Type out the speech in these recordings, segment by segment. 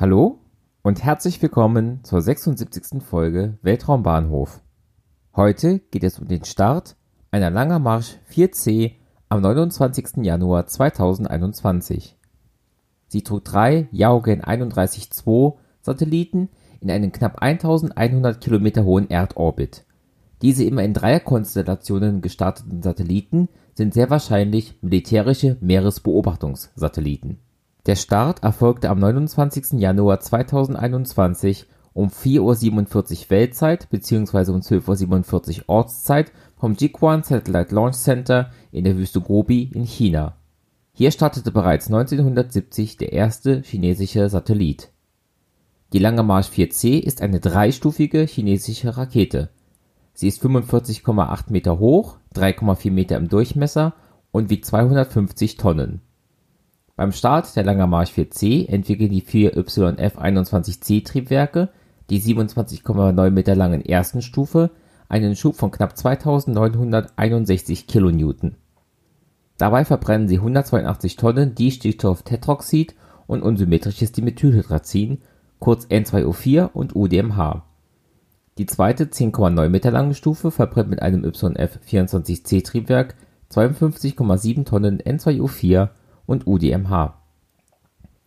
Hallo und herzlich willkommen zur 76. Folge Weltraumbahnhof. Heute geht es um den Start einer Langer Marsch 4C am 29. Januar 2021. Sie trug drei Yaogen 31-2 Satelliten in einen knapp 1100 Kilometer hohen Erdorbit. Diese immer in Dreierkonstellationen gestarteten Satelliten sind sehr wahrscheinlich militärische Meeresbeobachtungssatelliten der Start erfolgte am 29. Januar 2021 um 4:47 Uhr Weltzeit bzw. um 12:47 Uhr Ortszeit vom Jiuquan Satellite Launch Center in der Wüste Gobi in China. Hier startete bereits 1970 der erste chinesische Satellit. Die Lange Marsch 4C ist eine dreistufige chinesische Rakete. Sie ist 45,8 Meter hoch, 3,4 Meter im Durchmesser und wiegt 250 Tonnen beim Start der Langer Marsch 4C entwickeln die vier YF-21C-Triebwerke, die 27,9 Meter langen ersten Stufe, einen Schub von knapp 2961 kN. Dabei verbrennen sie 182 Tonnen Distickstofftetroxid und unsymmetrisches Dimethylhydrazin, kurz N2O4 und UDMH. Die zweite 10,9 Meter lange Stufe verbrennt mit einem YF-24C-Triebwerk 52,7 Tonnen N2O4 und UDMH.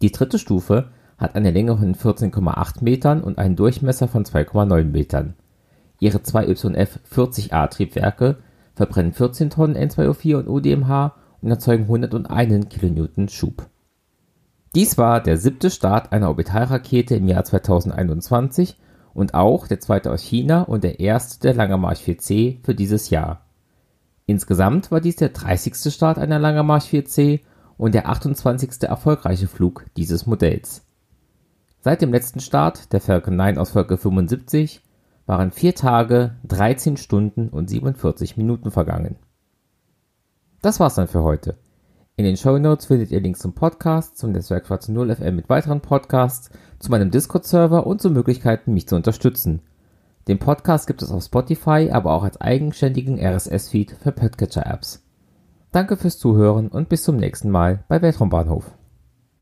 Die dritte Stufe hat eine Länge von 14,8 Metern und einen Durchmesser von 2,9 Metern. Ihre zwei YF-40A-Triebwerke verbrennen 14 Tonnen N2O4 und UDMH und erzeugen 101 kN Schub. Dies war der siebte Start einer Orbitalrakete im Jahr 2021 und auch der zweite aus China und der erste der Langer Marsch 4C für dieses Jahr. Insgesamt war dies der 30. Start einer Langer Marsch 4C und der 28. erfolgreiche Flug dieses Modells. Seit dem letzten Start, der Falcon 9 aus Folge 75, waren vier Tage, 13 Stunden und 47 Minuten vergangen. Das war's dann für heute. In den Show Notes findet ihr Links zum Podcast, zum Netzwerk Schwarze 0 FM mit weiteren Podcasts, zu meinem Discord-Server und zu Möglichkeiten, mich zu unterstützen. Den Podcast gibt es auf Spotify, aber auch als eigenständigen RSS-Feed für Podcatcher-Apps. Danke fürs Zuhören und bis zum nächsten Mal bei Weltraumbahnhof